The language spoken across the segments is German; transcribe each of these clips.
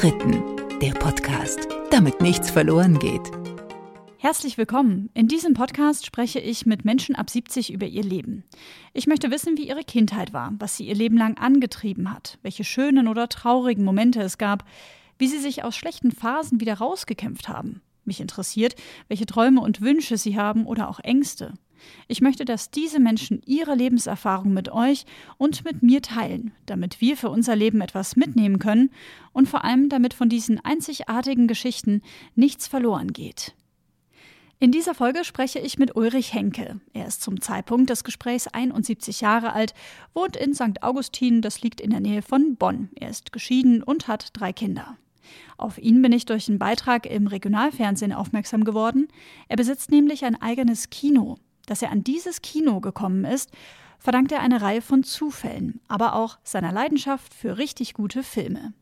Dritten, der Podcast, damit nichts verloren geht. Herzlich willkommen. In diesem Podcast spreche ich mit Menschen ab 70 über ihr Leben. Ich möchte wissen, wie ihre Kindheit war, was sie ihr Leben lang angetrieben hat, welche schönen oder traurigen Momente es gab, wie sie sich aus schlechten Phasen wieder rausgekämpft haben. Mich interessiert, welche Träume und Wünsche sie haben oder auch Ängste. Ich möchte, dass diese Menschen ihre Lebenserfahrung mit euch und mit mir teilen, damit wir für unser Leben etwas mitnehmen können und vor allem damit von diesen einzigartigen Geschichten nichts verloren geht. In dieser Folge spreche ich mit Ulrich Henke. Er ist zum Zeitpunkt des Gesprächs 71 Jahre alt, wohnt in St. Augustin, das liegt in der Nähe von Bonn. Er ist geschieden und hat drei Kinder. Auf ihn bin ich durch einen Beitrag im Regionalfernsehen aufmerksam geworden. Er besitzt nämlich ein eigenes Kino. Dass er an dieses Kino gekommen ist, verdankt er eine Reihe von Zufällen, aber auch seiner Leidenschaft für richtig gute Filme.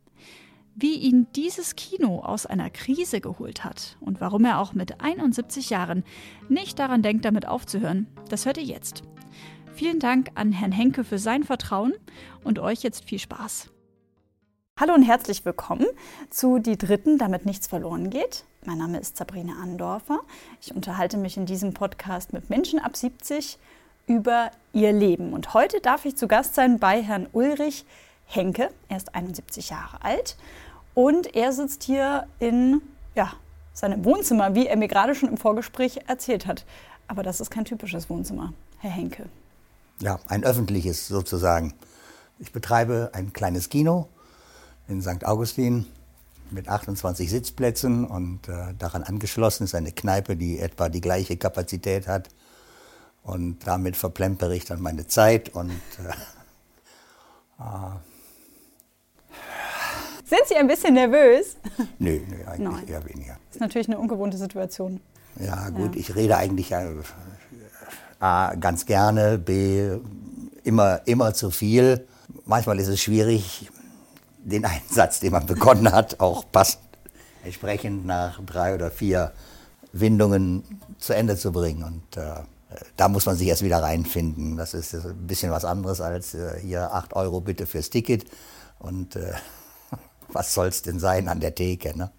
Wie ihn dieses Kino aus einer Krise geholt hat und warum er auch mit 71 Jahren nicht daran denkt, damit aufzuhören, das hört ihr jetzt. Vielen Dank an Herrn Henke für sein Vertrauen und euch jetzt viel Spaß. Hallo und herzlich willkommen zu Die Dritten, damit nichts verloren geht. Mein Name ist Sabrina Andorfer. Ich unterhalte mich in diesem Podcast mit Menschen ab 70 über ihr Leben. Und heute darf ich zu Gast sein bei Herrn Ulrich Henke. Er ist 71 Jahre alt und er sitzt hier in ja, seinem Wohnzimmer, wie er mir gerade schon im Vorgespräch erzählt hat. Aber das ist kein typisches Wohnzimmer, Herr Henke. Ja, ein öffentliches sozusagen. Ich betreibe ein kleines Kino in St. Augustin mit 28 Sitzplätzen und äh, daran angeschlossen ist eine Kneipe, die etwa die gleiche Kapazität hat. Und damit verplempere ich dann meine Zeit und äh, äh sind Sie ein bisschen nervös? Nö, nö eigentlich Nein. eher weniger. Das ist natürlich eine ungewohnte Situation. Ja, gut, ja. ich rede eigentlich äh, A, ganz gerne, B, immer, immer zu viel. Manchmal ist es schwierig, den Einsatz, den man begonnen hat, auch passt entsprechend nach drei oder vier Windungen zu Ende zu bringen. Und äh, da muss man sich erst wieder reinfinden. Das ist ein bisschen was anderes als äh, hier 8 Euro bitte fürs Ticket. Und äh, was es denn sein an der Theke? Ne?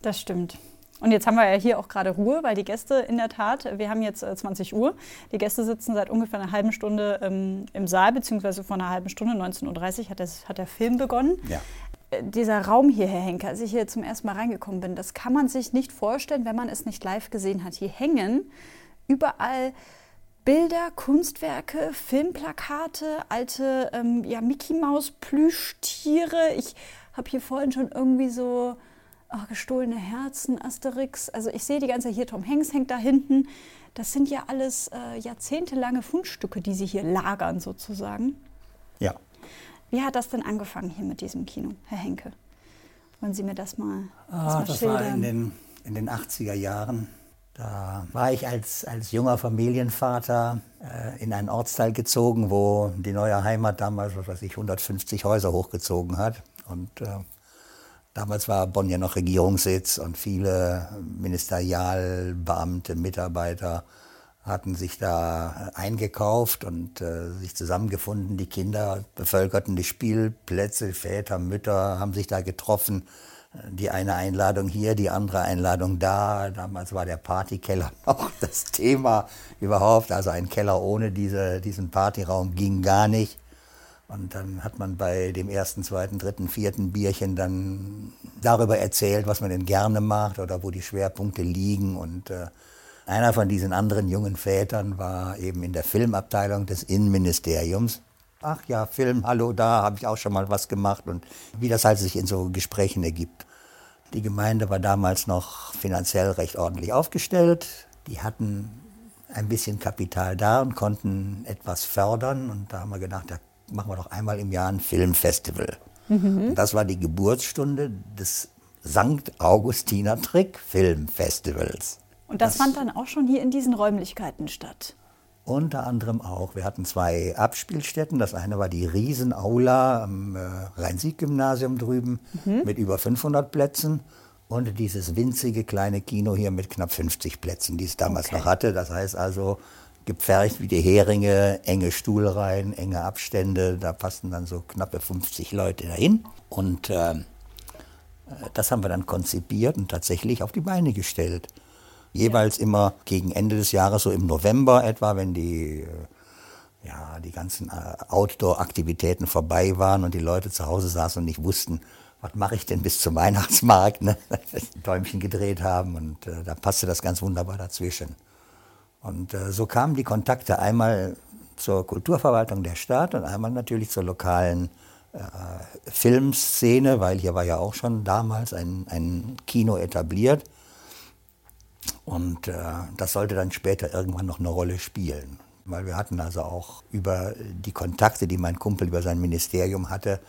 Das stimmt. Und jetzt haben wir ja hier auch gerade Ruhe, weil die Gäste in der Tat, wir haben jetzt 20 äh, Uhr, die Gäste sitzen seit ungefähr einer halben Stunde ähm, im Saal, beziehungsweise vor einer halben Stunde, 19.30 Uhr hat, das, hat der Film begonnen. Ja. Äh, dieser Raum hier, Herr Henke, als ich hier zum ersten Mal reingekommen bin, das kann man sich nicht vorstellen, wenn man es nicht live gesehen hat. Hier hängen überall Bilder, Kunstwerke, Filmplakate, alte ähm, ja, Mickey Maus Plüschtiere. Ich habe hier vorhin schon irgendwie so oh, gestohlene Herzen, Asterix. Also ich sehe die ganze hier, Tom Hanks hängt da hinten. Das sind ja alles äh, jahrzehntelange Fundstücke, die Sie hier lagern sozusagen. Ja. Wie hat das denn angefangen hier mit diesem Kino, Herr Henke? Wollen Sie mir das mal, ah, das mal das schildern? war in den, in den 80er Jahren. Da war ich als, als junger Familienvater äh, in einen Ortsteil gezogen, wo die neue Heimat damals, was weiß ich, 150 Häuser hochgezogen hat. Und äh, Damals war Bonn ja noch Regierungssitz und viele Ministerialbeamte, Mitarbeiter hatten sich da eingekauft und äh, sich zusammengefunden. Die Kinder bevölkerten die Spielplätze, Väter, Mütter haben sich da getroffen. Die eine Einladung hier, die andere Einladung da. Damals war der Partykeller noch das Thema überhaupt. Also ein Keller ohne diese, diesen Partyraum ging gar nicht. Und dann hat man bei dem ersten, zweiten, dritten, vierten Bierchen dann darüber erzählt, was man denn gerne macht oder wo die Schwerpunkte liegen. Und äh, einer von diesen anderen jungen Vätern war eben in der Filmabteilung des Innenministeriums. Ach ja, Film, hallo, da habe ich auch schon mal was gemacht und wie das halt sich in so Gesprächen ergibt. Die Gemeinde war damals noch finanziell recht ordentlich aufgestellt. Die hatten ein bisschen Kapital da und konnten etwas fördern. Und da haben wir gedacht, da machen wir doch einmal im Jahr ein Filmfestival. Mhm. das war die Geburtsstunde des St. Augustiner Trick Filmfestivals. Und das, das fand dann auch schon hier in diesen Räumlichkeiten statt? Unter anderem auch. Wir hatten zwei Abspielstätten. Das eine war die Riesenaula am äh, Rhein-Sieg-Gymnasium drüben mhm. mit über 500 Plätzen und dieses winzige kleine Kino hier mit knapp 50 Plätzen, die es damals okay. noch hatte. Das heißt also, gepfercht wie die Heringe, enge Stuhlreihen, enge Abstände. Da passten dann so knappe 50 Leute dahin. Und äh, Das haben wir dann konzipiert und tatsächlich auf die Beine gestellt. Jeweils immer gegen Ende des Jahres, so im November etwa, wenn die, äh, ja, die ganzen äh, Outdoor-Aktivitäten vorbei waren und die Leute zu Hause saßen und nicht wussten, was mache ich denn bis zum Weihnachtsmarkt, ne? Däumchen gedreht haben und äh, da passte das ganz wunderbar dazwischen. Und äh, so kamen die Kontakte einmal zur Kulturverwaltung der Stadt und einmal natürlich zur lokalen äh, Filmszene, weil hier war ja auch schon damals ein, ein Kino etabliert. Und äh, das sollte dann später irgendwann noch eine Rolle spielen. Weil wir hatten also auch über die Kontakte, die mein Kumpel über sein Ministerium hatte,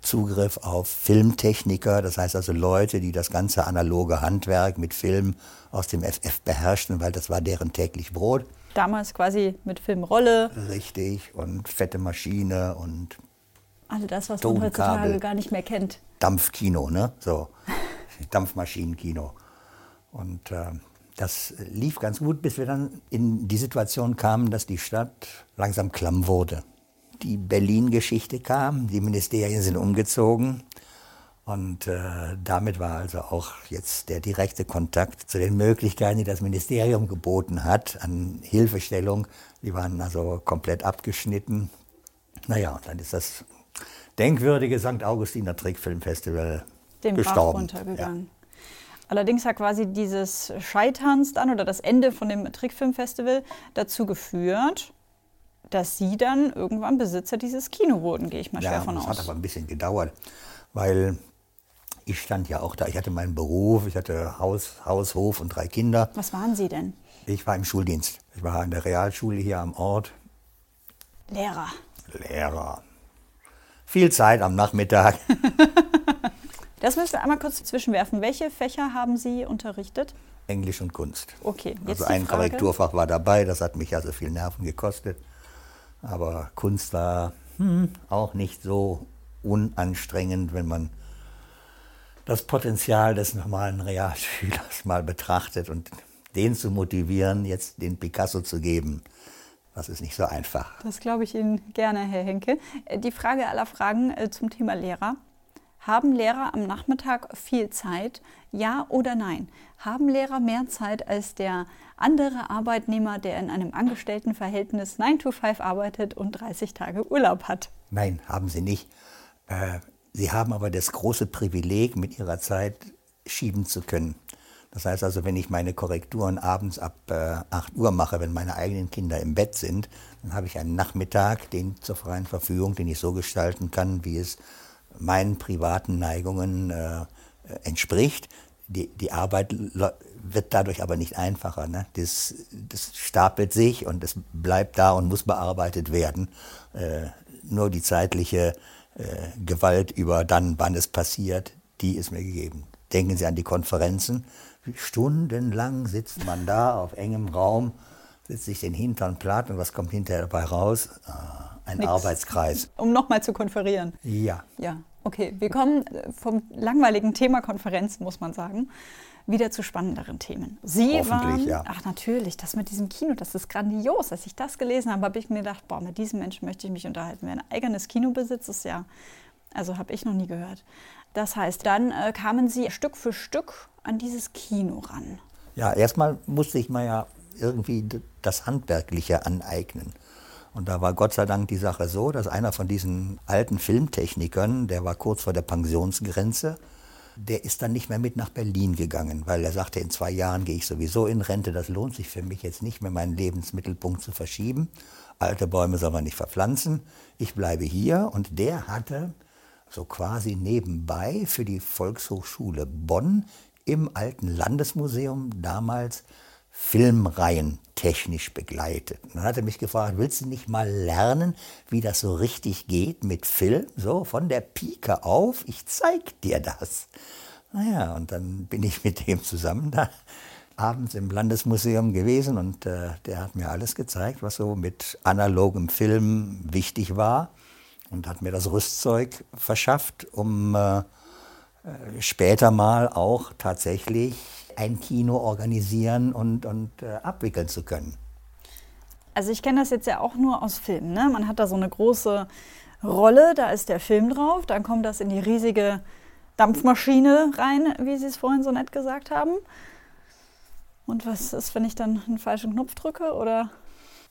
Zugriff auf Filmtechniker, das heißt also Leute, die das ganze analoge Handwerk mit Film aus dem FF beherrschten, weil das war deren täglich Brot. Damals quasi mit Filmrolle. Richtig, und fette Maschine und also das, was man heutzutage gar nicht mehr kennt. Dampfkino, ne? So, Dampfmaschinenkino. Und äh, das lief ganz gut, bis wir dann in die Situation kamen, dass die Stadt langsam klamm wurde. Die Berlin-Geschichte kam, die Ministerien sind umgezogen. Und äh, damit war also auch jetzt der direkte Kontakt zu den Möglichkeiten, die das Ministerium geboten hat an Hilfestellung, die waren also komplett abgeschnitten. Naja, und dann ist das denkwürdige St. Augustiner Trickfilmfestival Den gestorben. Runtergegangen. Ja. Allerdings hat quasi dieses Scheiterns dann oder das Ende von dem Trickfilmfestival dazu geführt, dass Sie dann irgendwann Besitzer dieses Kino wurden, gehe ich mal schwer ja, von aus. Das hat aber ein bisschen gedauert, weil ich stand ja auch da. Ich hatte meinen Beruf, ich hatte Haus, Haus, Hof und drei Kinder. Was waren Sie denn? Ich war im Schuldienst. Ich war in der Realschule hier am Ort. Lehrer. Lehrer. Viel Zeit am Nachmittag. Das müssen wir einmal kurz zwischenwerfen. Welche Fächer haben Sie unterrichtet? Englisch und Kunst. Okay, jetzt Also ein. Korrekturfach war dabei, das hat mich also viel Nerven gekostet. Aber Kunst war hm, auch nicht so unanstrengend, wenn man das Potenzial des normalen Realschülers mal betrachtet und den zu motivieren, jetzt den Picasso zu geben. Das ist nicht so einfach. Das glaube ich Ihnen gerne, Herr Henke. Äh, die Frage aller Fragen äh, zum Thema Lehrer. Haben Lehrer am Nachmittag viel Zeit? Ja oder nein? Haben Lehrer mehr Zeit als der andere Arbeitnehmer, der in einem Angestelltenverhältnis 9 to 5 arbeitet und 30 Tage Urlaub hat? Nein, haben sie nicht. Äh, sie haben aber das große Privileg, mit ihrer Zeit schieben zu können. Das heißt also, wenn ich meine Korrekturen abends ab äh, 8 Uhr mache, wenn meine eigenen Kinder im Bett sind, dann habe ich einen Nachmittag, den zur freien Verfügung, den ich so gestalten kann, wie es meinen privaten Neigungen äh, entspricht. Die, die Arbeit wird dadurch aber nicht einfacher. Ne? Das, das stapelt sich und es bleibt da und muss bearbeitet werden. Äh, nur die zeitliche äh, Gewalt über dann, wann es passiert, die ist mir gegeben. Denken Sie an die Konferenzen. Stundenlang sitzt man da auf engem Raum, sich den Hintern platt und was kommt hinterher dabei raus? Ah ein Nix. Arbeitskreis. Um nochmal zu konferieren. Ja. Ja, okay. Wir kommen äh, vom langweiligen Thema Konferenz, muss man sagen, wieder zu spannenderen Themen. Sie waren, ja. ach natürlich, das mit diesem Kino, das ist grandios. Als ich das gelesen habe, habe ich mir gedacht, boah, mit diesem Menschen möchte ich mich unterhalten. Wer ein eigenes Kino besitzt, ist ja, also habe ich noch nie gehört. Das heißt, dann äh, kamen Sie Stück für Stück an dieses Kino ran. Ja, erstmal musste ich mir ja irgendwie das Handwerkliche aneignen. Und da war Gott sei Dank die Sache so, dass einer von diesen alten Filmtechnikern, der war kurz vor der Pensionsgrenze, der ist dann nicht mehr mit nach Berlin gegangen, weil er sagte, in zwei Jahren gehe ich sowieso in Rente, das lohnt sich für mich jetzt nicht mehr, meinen Lebensmittelpunkt zu verschieben. Alte Bäume soll man nicht verpflanzen, ich bleibe hier. Und der hatte so quasi nebenbei für die Volkshochschule Bonn im alten Landesmuseum damals Filmreihen technisch begleitet. Und dann hat er mich gefragt, willst du nicht mal lernen, wie das so richtig geht mit Film? So von der Pike auf, ich zeig dir das. Naja, und dann bin ich mit dem zusammen da abends im Landesmuseum gewesen und äh, der hat mir alles gezeigt, was so mit analogem Film wichtig war und hat mir das Rüstzeug verschafft, um äh, äh später mal auch tatsächlich ein Kino organisieren und, und äh, abwickeln zu können. Also ich kenne das jetzt ja auch nur aus Filmen. Ne? Man hat da so eine große Rolle, da ist der Film drauf, dann kommt das in die riesige Dampfmaschine rein, wie Sie es vorhin so nett gesagt haben. Und was ist, wenn ich dann einen falschen Knopf drücke? Oder?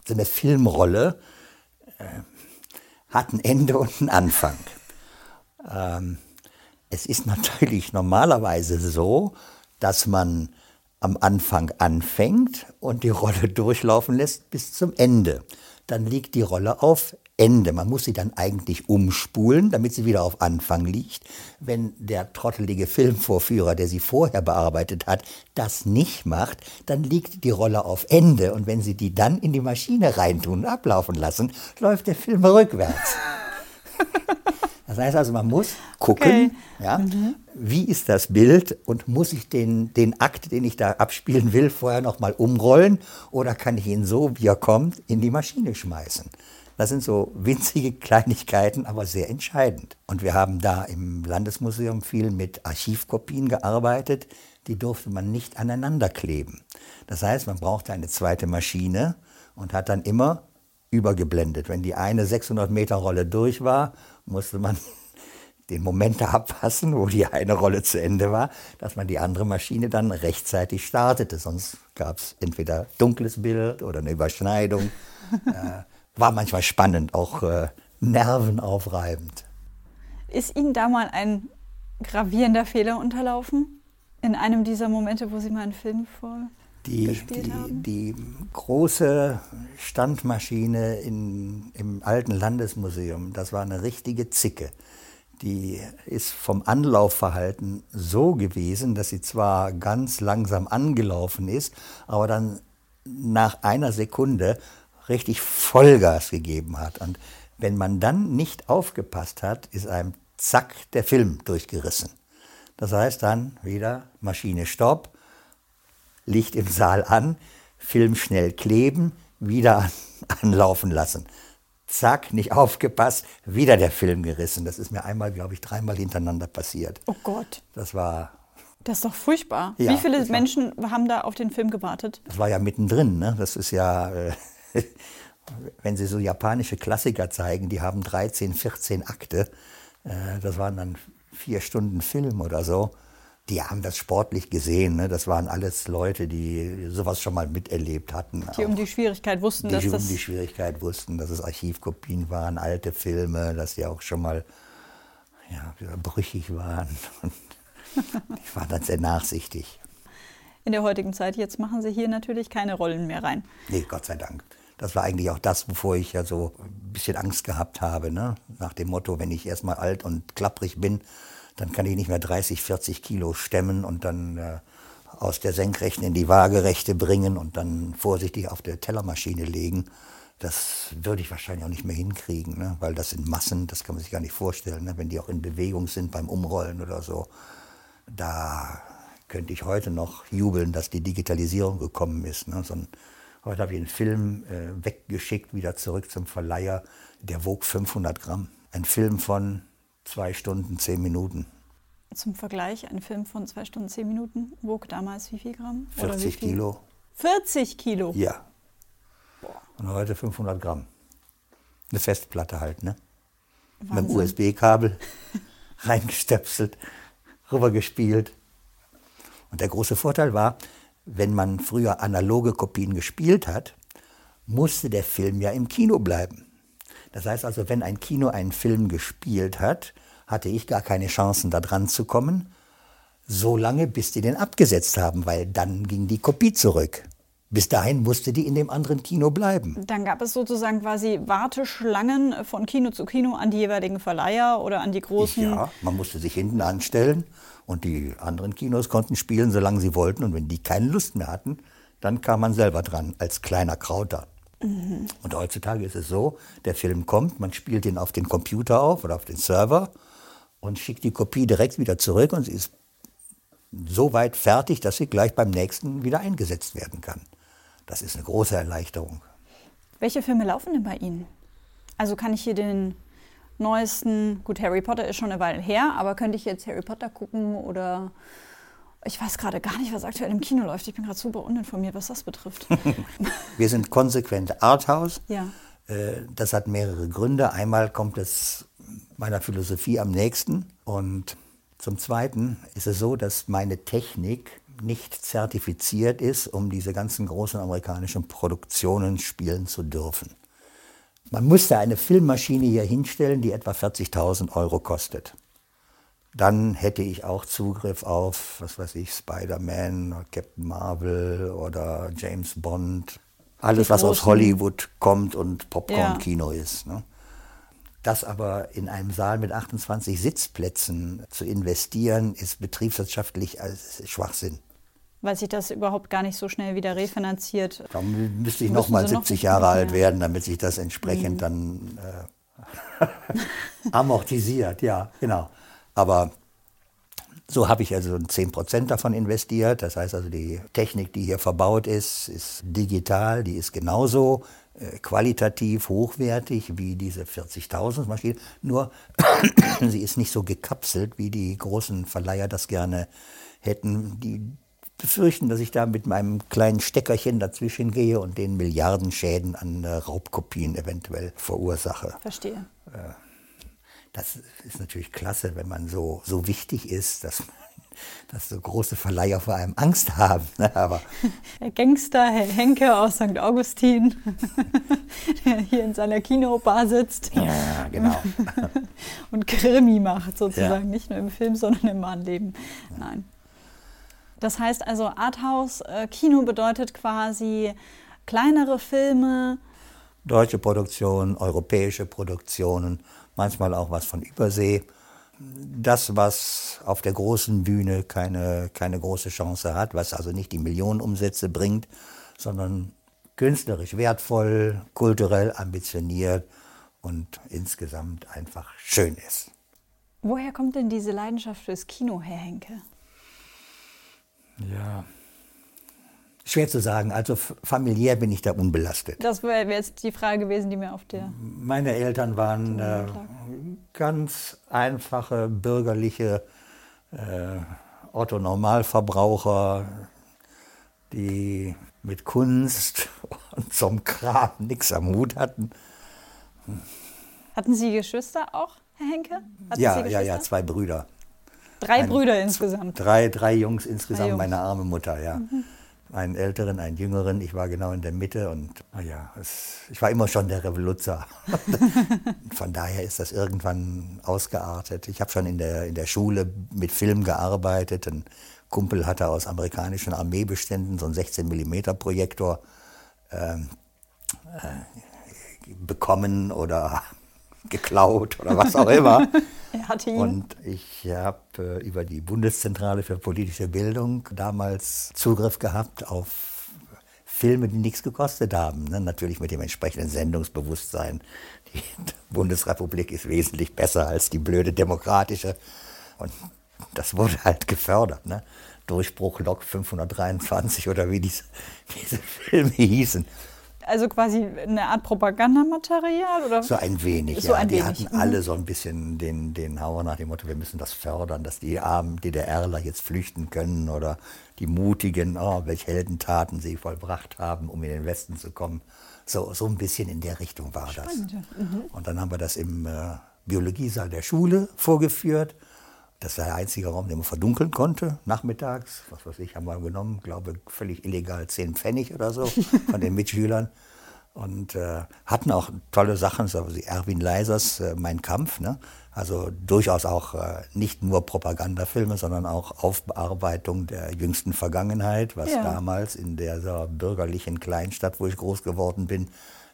So eine Filmrolle äh, hat ein Ende und einen Anfang. Ähm, es ist natürlich normalerweise so, dass man am Anfang anfängt und die Rolle durchlaufen lässt bis zum Ende. Dann liegt die Rolle auf Ende. Man muss sie dann eigentlich umspulen, damit sie wieder auf Anfang liegt. Wenn der trottelige Filmvorführer, der sie vorher bearbeitet hat, das nicht macht, dann liegt die Rolle auf Ende. Und wenn Sie die dann in die Maschine reintun und ablaufen lassen, läuft der Film rückwärts. Das heißt also, man muss gucken, okay. ja, mhm. wie ist das Bild und muss ich den, den Akt, den ich da abspielen will, vorher nochmal umrollen oder kann ich ihn so, wie er kommt, in die Maschine schmeißen. Das sind so winzige Kleinigkeiten, aber sehr entscheidend. Und wir haben da im Landesmuseum viel mit Archivkopien gearbeitet. Die durfte man nicht aneinander kleben. Das heißt, man brauchte eine zweite Maschine und hat dann immer übergeblendet. Wenn die eine 600 Meter Rolle durch war, musste man den Moment abpassen, wo die eine Rolle zu Ende war, dass man die andere Maschine dann rechtzeitig startete. Sonst gab es entweder dunkles Bild oder eine Überschneidung. äh, war manchmal spannend, auch äh, nervenaufreibend. Ist Ihnen da mal ein gravierender Fehler unterlaufen? In einem dieser Momente, wo Sie mal einen Film vor die, die, die, große Standmaschine in, im alten Landesmuseum, das war eine richtige Zicke. Die ist vom Anlaufverhalten so gewesen, dass sie zwar ganz langsam angelaufen ist, aber dann nach einer Sekunde richtig Vollgas gegeben hat. Und wenn man dann nicht aufgepasst hat, ist einem zack der Film durchgerissen. Das heißt dann wieder Maschine Stopp, Licht im Saal an, Film schnell kleben, wieder an, anlaufen lassen. Zack, nicht aufgepasst, wieder der Film gerissen. Das ist mir einmal, glaube ich, dreimal hintereinander passiert. Oh Gott. Das war das ist doch furchtbar. Ja, Wie viele Menschen war, haben da auf den Film gewartet? Das war ja mittendrin. Ne? Das ist ja, äh, wenn Sie so japanische Klassiker zeigen, die haben 13, 14 Akte. Äh, das waren dann vier Stunden Film oder so. Die haben das sportlich gesehen. Ne? Das waren alles Leute, die sowas schon mal miterlebt hatten. Die um die Schwierigkeit wussten, die dass um das die Schwierigkeit wussten, dass es Archivkopien waren, alte Filme, dass die auch schon mal ja, brüchig waren. Und die waren dann sehr nachsichtig. In der heutigen Zeit, jetzt machen Sie hier natürlich keine Rollen mehr rein. Nee, Gott sei Dank. Das war eigentlich auch das, wovor ich ja so ein bisschen Angst gehabt habe. Ne? Nach dem Motto, wenn ich erstmal alt und klapprig bin, dann kann ich nicht mehr 30, 40 Kilo stemmen und dann äh, aus der Senkrechten in die Waagerechte bringen und dann vorsichtig auf der Tellermaschine legen. Das würde ich wahrscheinlich auch nicht mehr hinkriegen, ne? weil das sind Massen, das kann man sich gar nicht vorstellen, ne? wenn die auch in Bewegung sind beim Umrollen oder so. Da könnte ich heute noch jubeln, dass die Digitalisierung gekommen ist. Ne? So ein Heute habe ich einen Film äh, weggeschickt, wieder zurück zum Verleiher. Der wog 500 Gramm. Ein Film von zwei Stunden, zehn Minuten. Zum Vergleich, ein Film von zwei Stunden, zehn Minuten wog damals wie viel Gramm? 40 viel? Kilo. 40 Kilo? Ja. Und heute 500 Gramm. Eine Festplatte halt, ne? Wahnsinn. Mit dem USB-Kabel reingestöpselt, rübergespielt. Und der große Vorteil war, wenn man früher analoge Kopien gespielt hat, musste der Film ja im Kino bleiben. Das heißt also, wenn ein Kino einen Film gespielt hat, hatte ich gar keine Chancen, da dran zu kommen, so lange, bis die den abgesetzt haben, weil dann ging die Kopie zurück. Bis dahin musste die in dem anderen Kino bleiben. Dann gab es sozusagen quasi Warteschlangen von Kino zu Kino an die jeweiligen Verleiher oder an die großen. Ja, man musste sich hinten anstellen und die anderen Kinos konnten spielen, solange sie wollten. Und wenn die keine Lust mehr hatten, dann kam man selber dran als kleiner Krauter. Mhm. Und heutzutage ist es so, der Film kommt, man spielt ihn auf den Computer auf oder auf den Server und schickt die Kopie direkt wieder zurück und sie ist so weit fertig, dass sie gleich beim nächsten wieder eingesetzt werden kann. Das ist eine große Erleichterung. Welche Filme laufen denn bei Ihnen? Also kann ich hier den neuesten, gut, Harry Potter ist schon eine Weile her, aber könnte ich jetzt Harry Potter gucken oder ich weiß gerade gar nicht, was aktuell im Kino läuft. Ich bin gerade super uninformiert, was das betrifft. Wir sind konsequent Arthouse. Ja. Äh, das hat mehrere Gründe. Einmal kommt es meiner Philosophie am nächsten und Zum Zweiten ist es so, dass meine Technik nicht zertifiziert ist, um diese ganzen großen amerikanischen Produktionen spielen zu dürfen. Man musste eine Filmmaschine hier hinstellen, die etwa 40.000 Euro kostet. Dann hätte ich auch Zugriff auf, was weiß ich, Spider-Man, Captain Marvel oder James Bond. Alles, was aus Hollywood kommt und Popcorn-Kino ja. ist. Ne? Das aber in einem Saal mit 28 Sitzplätzen zu investieren, ist betriebswirtschaftlich als Schwachsinn. Weil sich das überhaupt gar nicht so schnell wieder refinanziert. Dann müsste ich noch mal 70 noch Jahre alt werden, damit sich das entsprechend mhm. dann äh, amortisiert. Ja, genau. Aber so habe ich also 10 Prozent davon investiert. Das heißt also, die Technik, die hier verbaut ist, ist digital, die ist genauso äh, qualitativ hochwertig wie diese 40.000 Maschinen. Nur sie ist nicht so gekapselt, wie die großen Verleiher das gerne hätten. Die befürchten, dass ich da mit meinem kleinen Steckerchen dazwischen gehe und den Milliardenschäden an äh, Raubkopien eventuell verursache. Verstehe. Äh, das ist natürlich klasse, wenn man so, so wichtig ist, dass, dass so große Verleiher vor einem Angst haben. Ne? Aber Herr Gangster, Herr Henke aus St. Augustin, der hier in seiner Kinobar sitzt. Ja, genau. Und Krimi macht sozusagen, ja. nicht nur im Film, sondern im Mannleben. Nein. Das heißt also, Arthouse-Kino äh, bedeutet quasi kleinere Filme. Deutsche Produktionen, europäische Produktionen, manchmal auch was von Übersee. Das, was auf der großen Bühne keine, keine große Chance hat, was also nicht die Millionenumsätze bringt, sondern künstlerisch wertvoll, kulturell ambitioniert und insgesamt einfach schön ist. Woher kommt denn diese Leidenschaft fürs Kino, Herr Henke? Ja. Schwer zu sagen. Also familiär bin ich da unbelastet. Das wäre jetzt die Frage gewesen, die mir auf der. Meine Eltern waren äh, ganz einfache bürgerliche äh, Otto Normalverbraucher, die mit Kunst und zum Kram nichts am Hut hatten. Hatten Sie Geschwister auch, Herr Henke? Hatten ja, ja, ja, zwei Brüder. Drei ein, Brüder insgesamt. Drei, drei Jungs insgesamt, drei Jungs. meine arme Mutter, ja. Mhm. Einen älteren, einen jüngeren. Ich war genau in der Mitte und naja, es, ich war immer schon der Revoluzer. Von daher ist das irgendwann ausgeartet. Ich habe schon in der, in der Schule mit Film gearbeitet. Ein Kumpel hatte aus amerikanischen Armeebeständen so einen 16 mm Projektor ähm, äh, bekommen oder geklaut oder was auch immer. er hatte ihn. Und ich habe äh, über die Bundeszentrale für politische Bildung damals Zugriff gehabt auf Filme, die nichts gekostet haben. Ne? Natürlich mit dem entsprechenden Sendungsbewusstsein. Die Bundesrepublik ist wesentlich besser als die blöde demokratische. Und das wurde halt gefördert. Ne? Durchbruch Lok 523 oder wie diese, diese Filme hießen also quasi eine Art Propagandamaterial? Oder? So ein wenig, so ja. Ein die wenig. hatten mhm. alle so ein bisschen den, den Hauer nach dem Motto, wir müssen das fördern, dass die armen DDRler jetzt flüchten können oder die Mutigen, oh, welche Heldentaten sie vollbracht haben, um in den Westen zu kommen. So, so ein bisschen in der Richtung war Spannend. das. Mhm. Und dann haben wir das im äh, Biologiesaal der Schule vorgeführt. Das war der einzige Raum, den man verdunkeln konnte, nachmittags. Was weiß ich, haben wir genommen, glaube völlig illegal 10 Pfennig oder so von den Mitschülern. Und äh, hatten auch tolle Sachen, so wie Erwin Leisers äh, Mein Kampf. Ne? Also durchaus auch äh, nicht nur Propagandafilme, sondern auch Aufbearbeitung der jüngsten Vergangenheit, was ja. damals in der bürgerlichen Kleinstadt, wo ich groß geworden bin,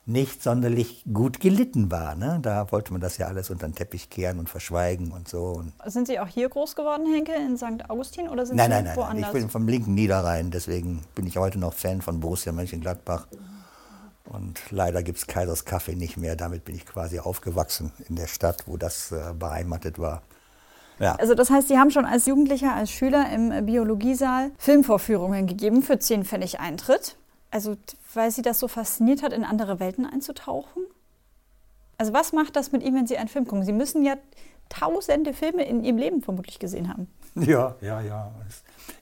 nicht sonderlich gut gelitten war. Ne? Da wollte man das ja alles unter den Teppich kehren und verschweigen und so. Sind Sie auch hier groß geworden, Henke, in St. Augustin oder sind nein, Sie nein, nein, woanders? Nein, ich bin vom linken Niederrhein, deswegen bin ich heute noch Fan von Borussia Mönchengladbach. Und leider gibt es Kaisers Kaffee nicht mehr. Damit bin ich quasi aufgewachsen in der Stadt, wo das äh, beheimatet war. Ja. Also das heißt, Sie haben schon als Jugendlicher, als Schüler im Biologiesaal Filmvorführungen gegeben für 10 Pfennig Eintritt. Also weil Sie das so fasziniert hat, in andere Welten einzutauchen? Also was macht das mit Ihnen, wenn Sie einen Film gucken? Sie müssen ja tausende Filme in Ihrem Leben vermutlich gesehen haben. Ja, ja, ja.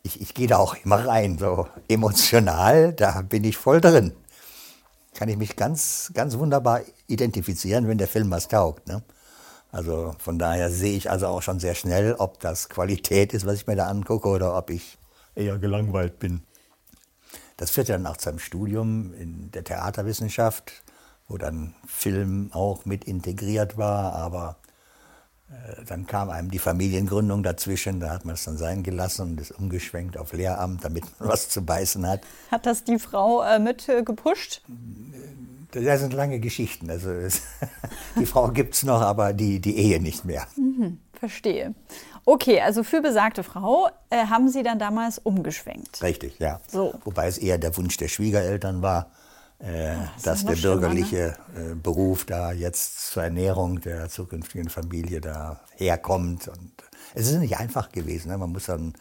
Ich, ich gehe da auch immer rein, so emotional, da bin ich voll drin. Kann ich mich ganz, ganz wunderbar identifizieren, wenn der Film was taugt. Ne? Also von daher sehe ich also auch schon sehr schnell, ob das Qualität ist, was ich mir da angucke, oder ob ich eher gelangweilt bin. Das führte dann auch zu einem Studium in der Theaterwissenschaft, wo dann Film auch mit integriert war, aber äh, dann kam einem die Familiengründung dazwischen, da hat man es dann sein gelassen und ist umgeschwenkt auf Lehramt, damit man was zu beißen hat. Hat das die Frau äh, mit äh, gepusht? Das sind lange Geschichten. Also die Frau gibt es noch, aber die, die Ehe nicht mehr. Mhm, verstehe. Okay, also für besagte Frau äh, haben Sie dann damals umgeschwenkt. Richtig, ja. So. Wobei es eher der Wunsch der Schwiegereltern war, äh, Ah, das ist dass der bürgerliche äh, Beruf da jetzt zur Ernährung der zukünftigen Familie da herkommt. Und es ist nicht einfach gewesen. Ne? Man muss dann,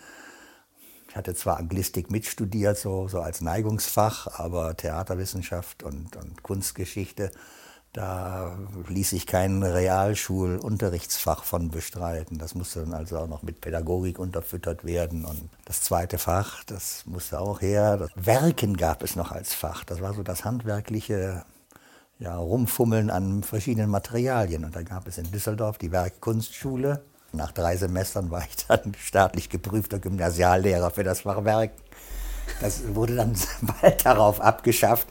ich hatte zwar Anglistik mitstudiert, so, so als Neigungsfach, aber Theaterwissenschaft und, und Kunstgeschichte, da ließ sich kein Realschulunterrichtsfach von bestreiten. Das musste dann also auch noch mit Pädagogik unterfüttert werden. Und das zweite Fach, das musste auch her. Das Werken gab es noch als Fach. Das war so das handwerkliche ja, Rumfummeln an verschiedenen Materialien. Und da gab es in Düsseldorf die Werkkunstschule. Nach drei Semestern war ich dann staatlich geprüfter Gymnasiallehrer für das Fach Werk. Das wurde dann bald darauf abgeschafft.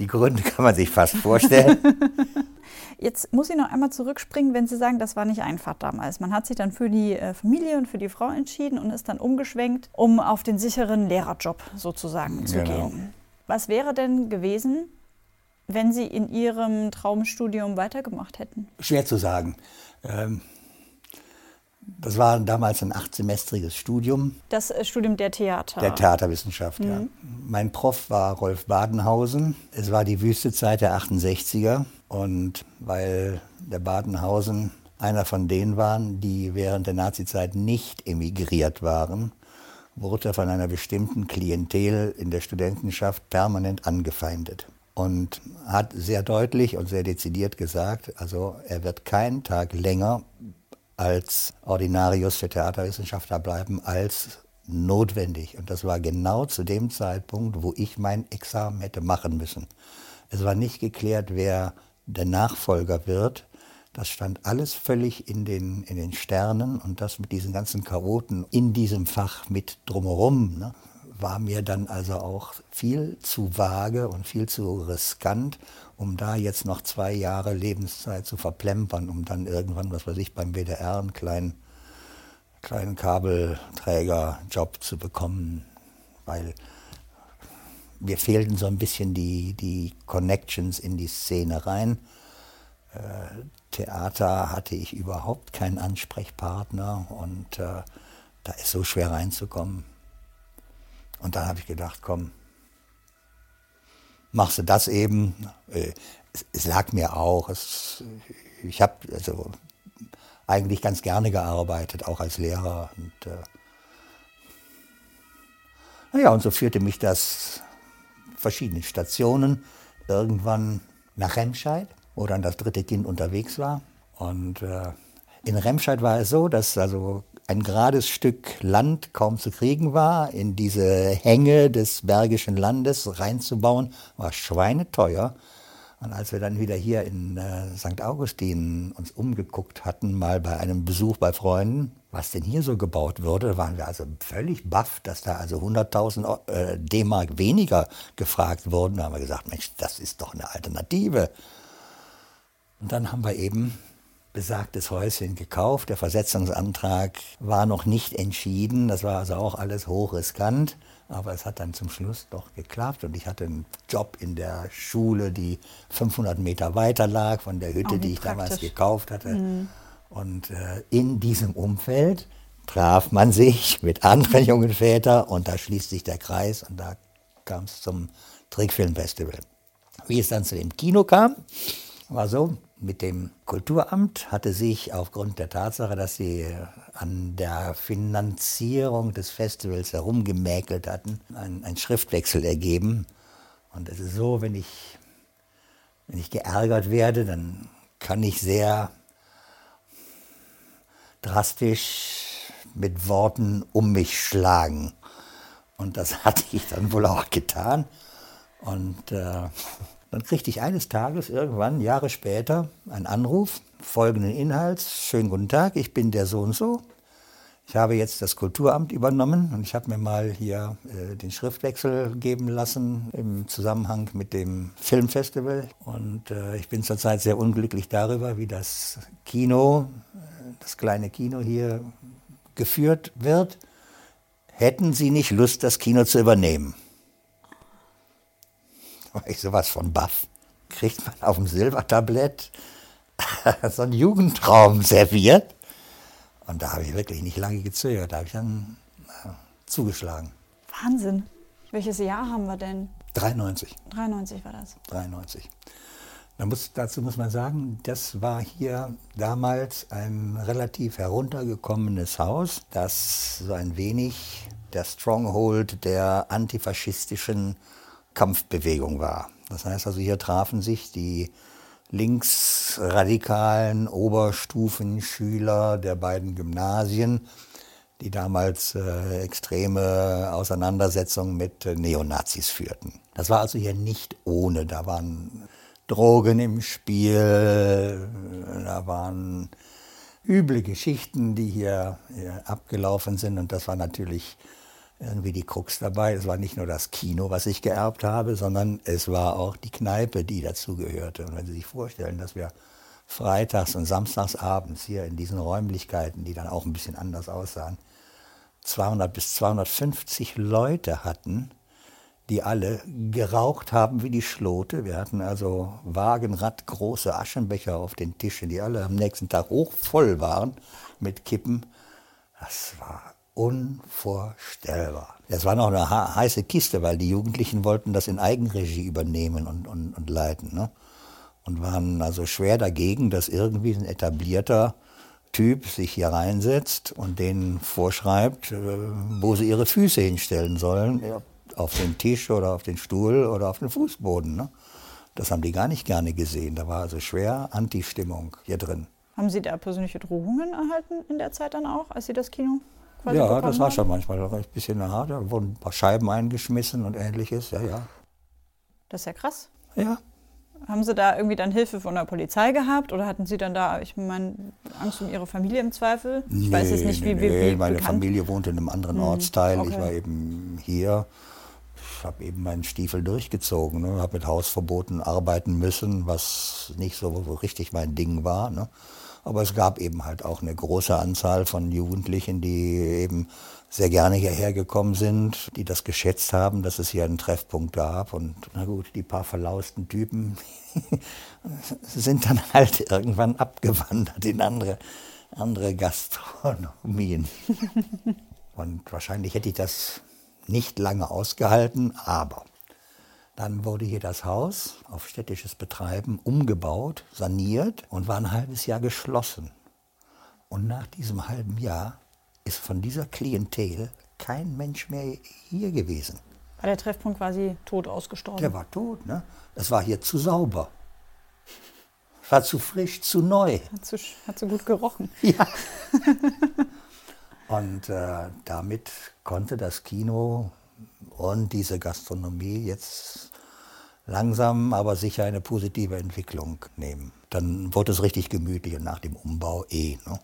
Die Gründe kann man sich fast vorstellen. Jetzt muss ich noch einmal zurückspringen, wenn Sie sagen, das war nicht einfach damals. Man hat sich dann für die äh, Familie und für die Frau entschieden und ist dann umgeschwenkt, um auf den sicheren Lehrerjob sozusagen zu Genau. gehen. Was wäre denn gewesen, wenn Sie in Ihrem Traumstudium weitergemacht hätten? Schwer zu sagen. Ähm, Das war damals ein achtsemestriges Studium Das äh, Studium der Theater. der Theaterwissenschaft. Ja. Mein Prof war Rolf Badenhausen. Es war die Wüstezeit der 68er. Und weil der Badenhausen einer von denen waren, die während der Nazizeit nicht emigriert waren, wurde er von einer bestimmten Klientel in der Studentenschaft permanent angefeindet. Und hat sehr deutlich und sehr dezidiert gesagt, also er wird keinen Tag länger als Ordinarius für Theaterwissenschaftler bleiben als notwendig. Und das war genau zu dem Zeitpunkt, wo ich mein Examen hätte machen müssen. Es war nicht geklärt, wer der Nachfolger wird. Das stand alles völlig in den, in den Sternen und das mit diesen ganzen Chaoten in diesem Fach mit drumherum. Ne? War mir dann also auch viel zu vage und viel zu riskant, um da jetzt noch zwei Jahre Lebenszeit zu verplempern, um dann irgendwann, was weiß ich, beim WDR einen kleinen, kleinen Kabelträgerjob zu bekommen, weil mir fehlten so ein bisschen die, die Connections in die Szene rein. Äh, Theater hatte ich überhaupt keinen Ansprechpartner und äh, da ist so schwer reinzukommen. Und dann habe ich gedacht, komm, machst du das eben. Äh, Es, es lag mir auch. Es, ich habe also eigentlich ganz gerne gearbeitet, auch als Lehrer. Und, äh, naja, und so führte mich das verschiedene Stationen irgendwann nach Remscheid, wo dann das dritte Kind unterwegs war. Und äh, in Remscheid war es so, dass also ein gerades Stück Land kaum zu kriegen war, in diese Hänge des Bergischen Landes reinzubauen, war schweineteuer. Und als wir dann wieder hier in äh, St. Augustin uns umgeguckt hatten, mal bei einem Besuch bei Freunden, was denn hier so gebaut würde, waren wir also völlig baff, dass da also 100.000 äh, D-Mark weniger gefragt wurden. Da haben wir gesagt, Mensch, das ist doch eine Alternative. Und dann haben wir eben besagtes Häuschen gekauft. Der Versetzungsantrag war noch nicht entschieden. Das war also auch alles hochriskant. Aber es hat dann zum Schluss doch geklappt. Und ich hatte einen Job in der Schule, die 500 Meter weiter lag von der Hütte, Oh, die ich damals praktisch. gekauft hatte. Und äh, in diesem Umfeld traf man sich mit anderen jungen Vätern und da schließt sich der Kreis und da kam es zum Trickfilmfestival. Wie es dann zu dem Kino kam, war so, mit dem Kulturamt hatte sich aufgrund der Tatsache, dass sie an der Finanzierung des Festivals herumgemäkelt hatten, ein, ein Schriftwechsel ergeben. Und es ist so, wenn ich, wenn ich geärgert werde, dann kann ich sehr drastisch mit Worten um mich schlagen. Und das hatte ich dann wohl auch getan. Und äh, Dann kriegte ich eines Tages irgendwann, Jahre später, einen Anruf folgenden Inhalts. Schönen guten Tag, ich bin der so und so. Ich habe jetzt das Kulturamt übernommen und ich habe mir mal hier äh, den Schriftwechsel geben lassen im Zusammenhang mit dem Filmfestival. Und äh, ich bin zurzeit sehr unglücklich darüber, wie das Kino, äh, das kleine Kino hier geführt wird. Hätten Sie nicht Lust, das Kino zu übernehmen? War ich sowas von baff. Kriegt man auf dem Silbertablett so einen Jugendraum serviert? Und da habe ich wirklich nicht lange gezögert. Da habe ich dann äh, zugeschlagen. Wahnsinn. Welches Jahr haben wir denn? 93. 93 war das. 93. Da muss, dazu muss man sagen, das war hier damals ein relativ heruntergekommenes Haus, das so ein wenig der Stronghold der antifaschistischen Kampfbewegung war. Das heißt also, hier trafen sich die linksradikalen Oberstufenschüler der beiden Gymnasien, die damals äh, extreme Auseinandersetzungen mit äh, Neonazis führten. Das war also hier nicht ohne. Da waren Drogen im Spiel, da waren üble Geschichten, die hier, hier abgelaufen sind. Und das war natürlich irgendwie die Krux dabei. Es war nicht nur das Kino, was ich geerbt habe, sondern es war auch die Kneipe, die dazugehörte. Und wenn Sie sich vorstellen, dass wir freitags und samstags abends hier in diesen Räumlichkeiten, die dann auch ein bisschen anders aussahen, 200 bis 250 Leute hatten, die alle geraucht haben wie die Schlote. Wir hatten also wagenradgroße Aschenbecher auf den Tischen, die alle am nächsten Tag hochvoll waren mit Kippen. Das war unvorstellbar. Das war noch eine heiße Kiste, weil die Jugendlichen wollten das in Eigenregie übernehmen und, und, und leiten. Ne? Und waren also schwer dagegen, dass irgendwie ein etablierter Typ sich hier reinsetzt und denen vorschreibt, äh, wo sie ihre Füße hinstellen sollen. Auf den Tisch oder auf den Stuhl oder auf den Fußboden. Ne? Das haben die gar nicht gerne gesehen. Da war also schwer Anti-Stimmung hier drin. Haben Sie da persönliche Drohungen erhalten in der Zeit dann auch, als Sie das Kino quasi Ja, das war schon manchmal da war ein bisschen hart. Da wurden ein paar Scheiben eingeschmissen und ähnliches. Ja, ja. Das ist ja krass. Ja. Haben Sie da irgendwie dann Hilfe von der Polizei gehabt oder hatten Sie dann da, ich meine, Angst um Ihre Familie im Zweifel? Ich nee, weiß jetzt nicht, nee, wie, wie, nee. wie Meine bekannt. Familie wohnte in einem anderen Hm, Ortsteil. Ich okay. war eben hier. Ich habe eben meinen Stiefel durchgezogen. Ne? Habe mit Hausverboten arbeiten müssen, was nicht so richtig mein Ding war. Ne? Aber es gab eben halt auch eine große Anzahl von Jugendlichen, die eben sehr gerne hierher gekommen sind, die das geschätzt haben, dass es hier einen Treffpunkt gab. Und na gut, die paar verlausten Typen sind dann halt irgendwann abgewandert in andere, andere Gastronomien. Und wahrscheinlich hätte ich das nicht lange ausgehalten, aber dann wurde hier das Haus auf städtisches Betreiben umgebaut, saniert und war ein halbes Jahr geschlossen. Und nach diesem halben Jahr ist von dieser Klientel kein Mensch mehr hier gewesen. War der Treffpunkt quasi tot ausgestorben? Der war tot, ne? Das war hier zu sauber. War zu frisch, zu neu. Hat so, hat so gut gerochen. Ja. Und äh, damit konnte das Kino und diese Gastronomie jetzt langsam, aber sicher eine positive Entwicklung nehmen. Dann wurde es richtig gemütlich und nach dem Umbau eh. Ne?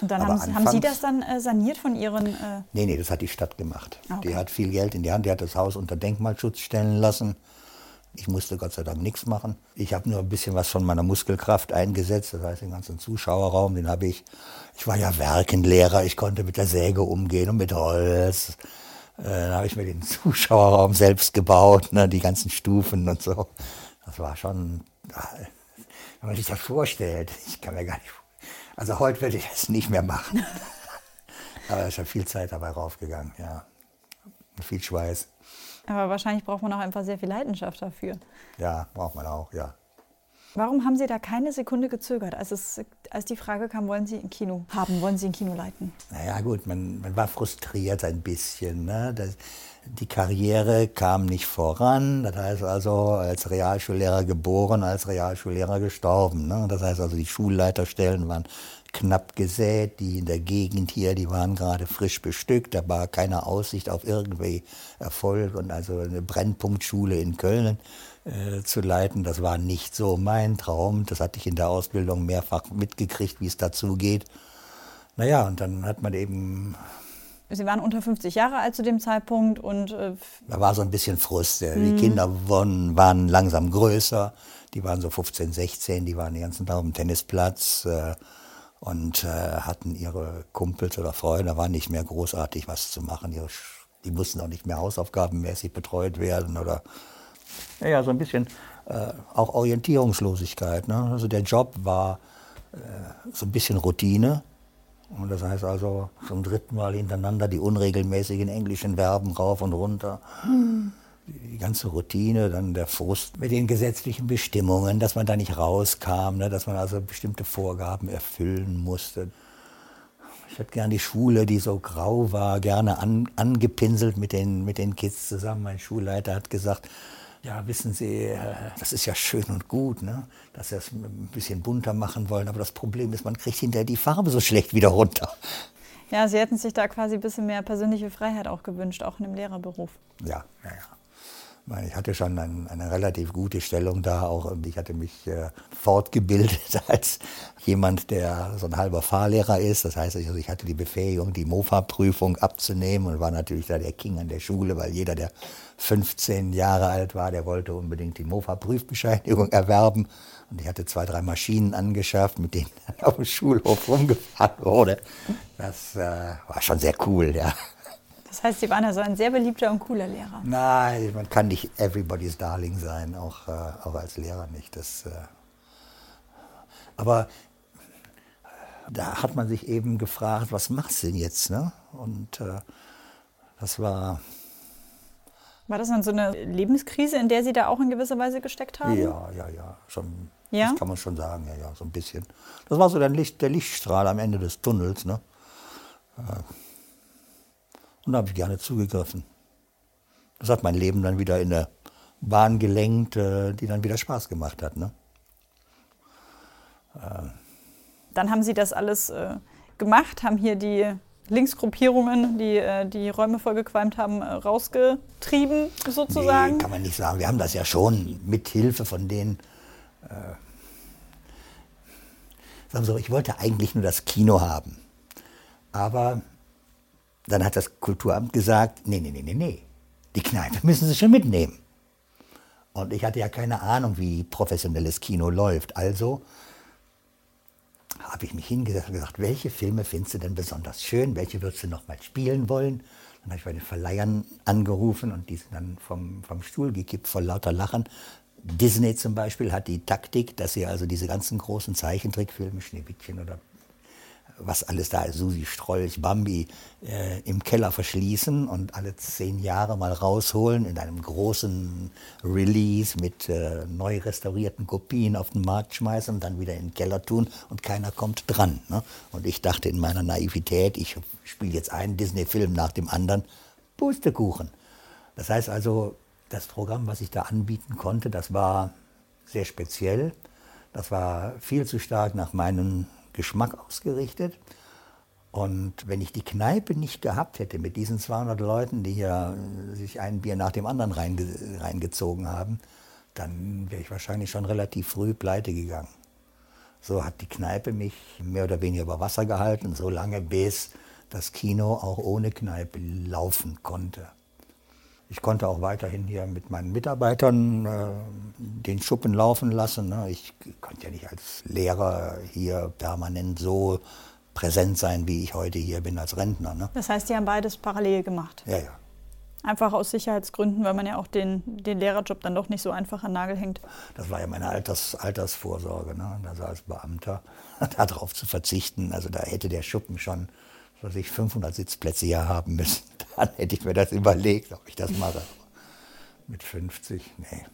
Und dann haben, Sie- haben Sie anfangs- das dann äh, saniert von Ihren. Äh, Nee, nee, das hat die Stadt gemacht. Ah, okay. Die hat viel Geld in die Hand, die hat das Haus unter Denkmalschutz stellen lassen. Ich musste Gott sei Dank nichts machen. Ich habe nur ein bisschen was von meiner Muskelkraft eingesetzt, das heißt den ganzen Zuschauerraum, den habe ich, ich war ja Werkenlehrer, ich konnte mit der Säge umgehen und mit Holz. Äh, Dann habe ich mir den Zuschauerraum selbst gebaut, ne, die ganzen Stufen und so. Das war schon, ah, wenn man sich das vorstellt, ich kann mir gar nicht, also heute würde ich das nicht mehr machen. Aber es ist schon viel Zeit dabei raufgegangen, ja. Und viel Schweiß. aber wahrscheinlich braucht man auch einfach sehr viel Leidenschaft dafür. Ja, braucht man auch, ja. Warum haben Sie da keine Sekunde gezögert, als, es, als die Frage kam, wollen Sie ein Kino haben, wollen Sie ein Kino leiten? Naja, gut, man, man war frustriert ein bisschen. Ne? Das, die Karriere kam nicht voran. Das heißt also, als Realschullehrer geboren, als Realschullehrer gestorben. Ne? Das heißt also, die Schulleiterstellen waren knapp gesät. Die in der Gegend hier, die waren gerade frisch bestückt. Da war keine Aussicht auf irgendwie Erfolg. Und also eine Brennpunktschule in Köln äh, zu leiten. Das war nicht so mein Traum. Das hatte ich in der Ausbildung mehrfach mitgekriegt, wie es dazu geht. Naja, und dann hat man eben Sie waren unter 50 Jahre alt zu dem Zeitpunkt und. Äh da war so ein bisschen Frust. Die mhm. Kinder waren, waren, langsam größer. Die waren so 15, 16, die waren den ganzen Tag auf dem Tennisplatz äh, und äh, hatten ihre Kumpels oder Freunde, da war nicht mehr großartig was zu machen. Die, die mussten auch nicht mehr hausaufgabenmäßig betreut werden oder ja, so ein bisschen äh, auch Orientierungslosigkeit. Ne? Also der Job war äh, so ein bisschen Routine. Und das heißt also zum dritten Mal hintereinander die unregelmäßigen englischen Verben rauf und runter. Die ganze Routine, dann der Frust mit den gesetzlichen Bestimmungen, dass man da nicht rauskam, ne, dass man also bestimmte Vorgaben erfüllen musste. Ich hätte gerne die Schule, die so grau war, gerne an, angepinselt mit den, mit den Kids zusammen. Mein Schulleiter hat gesagt, ja, wissen Sie, äh, das ist ja schön und gut, ne? dass Sie es ein bisschen bunter machen wollen, aber das Problem ist, man kriegt hinterher die Farbe so schlecht wieder runter. Ja, Sie hätten sich da quasi ein bisschen mehr persönliche Freiheit auch gewünscht, auch in dem Lehrerberuf. Ja, ja, ja. Ich hatte schon ein, eine relativ gute Stellung da, auch ich hatte mich äh, fortgebildet als jemand, der so ein halber Fahrlehrer ist. Das heißt, also ich hatte die Befähigung, die Mofa-Prüfung abzunehmen und war natürlich da der King an der Schule, weil jeder, der 15 Jahre alt war, der wollte unbedingt die Mofa-Prüfbescheinigung erwerben. Und ich hatte zwei, drei Maschinen angeschafft, mit denen auf dem Schulhof rumgefahren wurde. Das äh, war schon sehr cool, ja. Das heißt, Sie waren also ein sehr beliebter und cooler Lehrer. Nein, man kann nicht everybody's darling sein, auch, äh, auch als Lehrer nicht. Das, äh aber da hat man sich eben gefragt, was machst du denn jetzt? Ne? Und äh, das war. War das dann so eine Lebenskrise, in der Sie da auch in gewisser Weise gesteckt haben? Ja, ja, ja. Schon, ja? Das kann man schon sagen, ja, ja, so ein bisschen. Das war so der, Licht, der Lichtstrahl am Ende des Tunnels. Ne? Äh, und da habe ich gerne zugegriffen. Das hat mein Leben dann wieder in eine Bahn gelenkt, äh, die dann wieder Spaß gemacht hat. Ne? Dann haben Sie das alles äh, gemacht, haben hier die Linksgruppierungen, die äh, die Räume vollgequalmt haben, rausgetrieben, sozusagen? Nee, kann man nicht sagen. Wir haben das ja schon mit Hilfe von denen. Äh, sagen so, ich wollte eigentlich nur das Kino haben. Aber dann hat das Kulturamt gesagt, nee, nee, nee, nee, nee, die Kneipe müssen Sie schon mitnehmen. Und ich hatte ja keine Ahnung, wie professionelles Kino läuft. Also habe ich mich hingesetzt und gesagt, welche Filme findest du denn besonders schön? Welche würdest du noch mal spielen wollen? Dann habe ich bei den Verleihern angerufen und die sind dann vom, vom Stuhl gekippt vor lauter Lachen. Disney zum Beispiel hat die Taktik, dass sie also diese ganzen großen Zeichentrickfilme, Schneewittchen oder was alles da ist, Susi Strolch, Bambi, äh, im Keller verschließen und alle zehn Jahre mal rausholen in einem großen Release mit äh, neu restaurierten Kopien auf den Markt schmeißen und dann wieder in den Keller tun und keiner kommt dran. Ne? Und ich dachte in meiner Naivität, ich spiele jetzt einen Disney-Film nach dem anderen, Pustekuchen. Das heißt also, das Programm, was ich da anbieten konnte, das war sehr speziell. Das war viel zu stark nach meinen Geschmack ausgerichtet. Und wenn ich die Kneipe nicht gehabt hätte mit diesen 200 Leuten, die hier sich ein Bier nach dem anderen reinge reingezogen haben, dann wäre ich wahrscheinlich schon relativ früh pleite gegangen. So hat die Kneipe mich mehr oder weniger über Wasser gehalten, so lange bis das Kino auch ohne Kneipe laufen konnte. Ich konnte auch weiterhin hier mit meinen Mitarbeitern äh, den Schuppen laufen lassen. Ne? Ich konnte ja nicht als Lehrer hier permanent so präsent sein, wie ich heute hier bin als Rentner. Ne? Das heißt, Sie haben beides parallel gemacht? Ja, ja. Einfach aus Sicherheitsgründen, weil man ja auch den, den Lehrerjob dann doch nicht so einfach an den Nagel hängt. Das war ja meine Alters, Altersvorsorge, ne? also als Beamter darauf zu verzichten. Also da hätte der Schuppen schon was ich 500 Sitzplätze hier haben müssen. Dann hätte ich mir das überlegt, ob ich das mache. Mit 50, nee.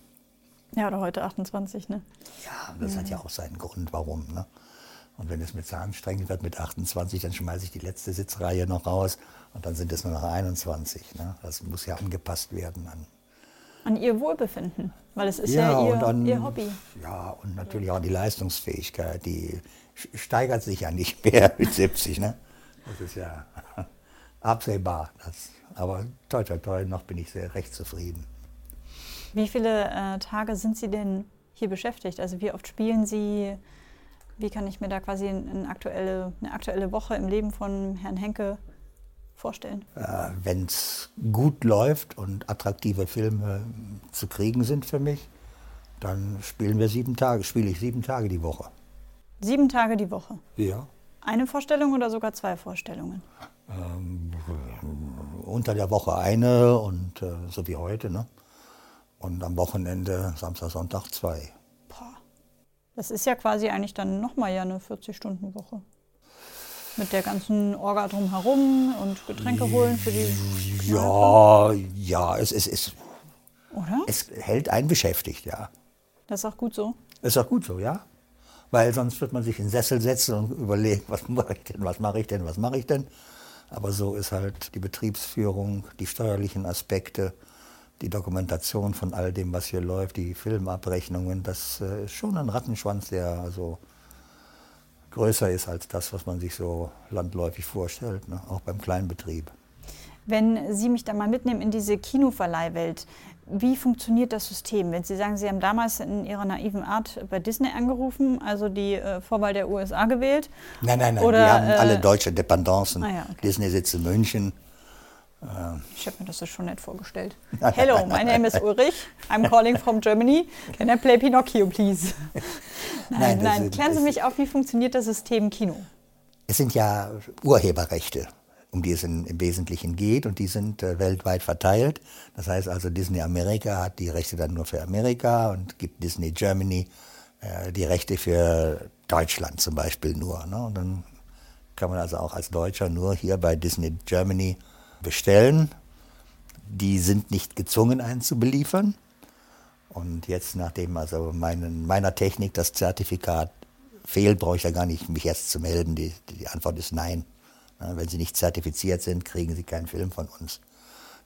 Ja, oder heute 28, ne? Ja, das mhm. hat ja auch seinen Grund, warum. Ne? Und wenn es mir zu anstrengend wird mit 28, dann schmeiße ich die letzte Sitzreihe noch raus und dann sind es nur noch 21. Ne? Das muss ja angepasst werden an, an Ihr Wohlbefinden, weil es ist ja, ja ihr, an, ihr, Hobby. Ja, und natürlich auch die Leistungsfähigkeit, die steigert sich ja nicht mehr mit 70. Ne? Das ist ja absehbar. Das, aber toi, toi, toi, noch bin ich sehr recht zufrieden. Wie viele äh, Tage sind Sie denn hier beschäftigt? Also wie oft spielen Sie? Wie kann ich mir da quasi eine aktuelle, eine aktuelle Woche im Leben von Herrn Henke vorstellen? Äh, Wenn es gut läuft und attraktive Filme zu kriegen sind für mich, dann spielen wir sieben Tage, spiele ich sieben Tage die Woche. Sieben Tage die Woche. Ja. Eine Vorstellung oder sogar zwei Vorstellungen? Ähm, unter der Woche eine und äh, so wie heute, ne? Und am Wochenende, Samstag, Sonntag zwei. Boah. Das ist ja quasi eigentlich dann nochmal ja eine 40-Stunden-Woche. Mit der ganzen Orga drumherum und Getränke holen für die. Ja, ja, es, es, es, Oder? es hält einen beschäftigt, ja. Das ist auch gut so. Ist auch gut so, ja. Weil sonst wird man sich in den Sessel setzen und überlegen, was mache ich denn, was mache ich denn, was mache ich denn. Aber so ist halt die Betriebsführung, die steuerlichen Aspekte, die Dokumentation von all dem, was hier läuft, die Filmabrechnungen, das äh, ist schon ein Rattenschwanz, der also größer ist als das, was man sich so landläufig vorstellt, ne? auch beim Kleinbetrieb. Wenn Sie mich da mal mitnehmen in diese Kinoverleihwelt, wie funktioniert das System? Wenn Sie sagen, Sie haben damals in Ihrer naiven Art bei Disney angerufen, also die äh, Vorwahl der USA gewählt. Nein, nein, nein, Oder, wir haben äh, alle deutsche Dependancen. ah ja, okay. Disney sitzt in München. Ich habe mir das schon nett vorgestellt. Hello, my name is Ulrich. I'm calling from Germany. Can I play Pinocchio, please? Nein, Nein, nein. Klären Sie mich auf, wie funktioniert das System Kino? Es sind ja Urheberrechte, um die es in, im Wesentlichen geht und die sind äh, weltweit verteilt. Das heißt also, Disney Amerika hat die Rechte dann nur für Amerika und gibt Disney Germany äh, die Rechte für Deutschland zum Beispiel nur. Ne? Und dann kann man also auch als Deutscher nur hier bei Disney Germany bestellen. Die sind nicht gezwungen, einen zu beliefern. Und jetzt, nachdem also meinen, meiner Technik das Zertifikat fehlt, brauche ich ja gar nicht mich erst zu melden. Die, die Antwort ist nein. Ja, wenn Sie nicht zertifiziert sind, kriegen Sie keinen Film von uns.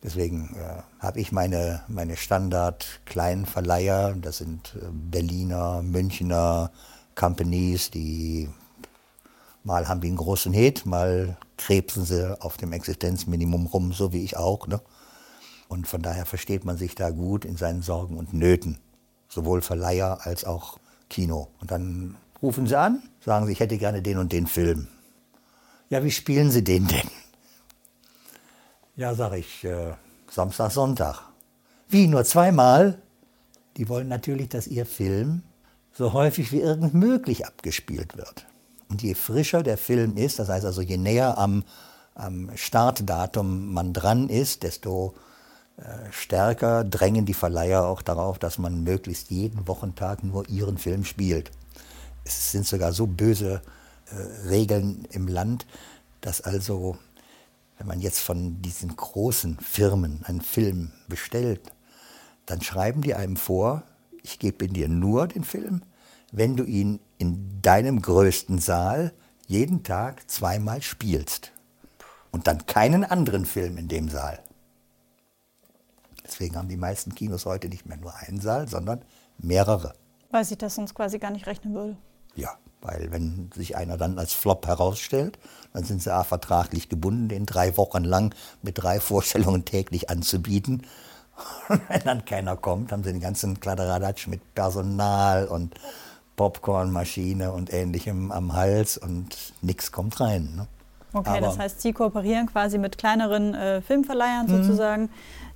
Deswegen äh, habe ich meine, meine Standard-kleinen Verleiher, das sind äh, Berliner, Münchner Companies, die mal haben die einen großen Hit, mal krebsen sie auf dem Existenzminimum rum, so wie ich auch. Ne? Und von daher versteht man sich da gut in seinen Sorgen und Nöten. Sowohl Verleiher als auch Kino. Und dann rufen sie an, sagen sie, ich hätte gerne den und den Film. Ja, wie spielen Sie den denn? Ja, sag ich, äh, Samstag, Sonntag. Wie, nur zweimal? Die wollen natürlich, dass ihr Film so häufig wie irgend möglich abgespielt wird. Und je frischer der Film ist, das heißt also je näher am, am Startdatum man dran ist, desto äh, stärker drängen die Verleiher auch darauf, dass man möglichst jeden Wochentag nur ihren Film spielt. Es sind sogar so böse Regeln im Land, dass also, wenn man jetzt von diesen großen Firmen einen Film bestellt, dann schreiben die einem vor, ich gebe dir nur den Film, wenn du ihn in deinem größten Saal jeden Tag zweimal spielst. Und dann keinen anderen Film in dem Saal. Deswegen haben die meisten Kinos heute nicht mehr nur einen Saal, sondern mehrere. Weil sich das sonst quasi gar nicht rechnen würde. Ja, weil wenn sich einer dann als Flop herausstellt, dann sind sie A, vertraglich gebunden, den drei Wochen lang mit drei Vorstellungen täglich anzubieten. Und wenn dann keiner kommt, haben sie den ganzen Kladderadatsch mit Personal und Popcornmaschine und ähnlichem am Hals und nichts kommt rein. Ne? Okay, Aber- das heißt, Sie kooperieren quasi mit kleineren äh, Filmverleihern sozusagen. Und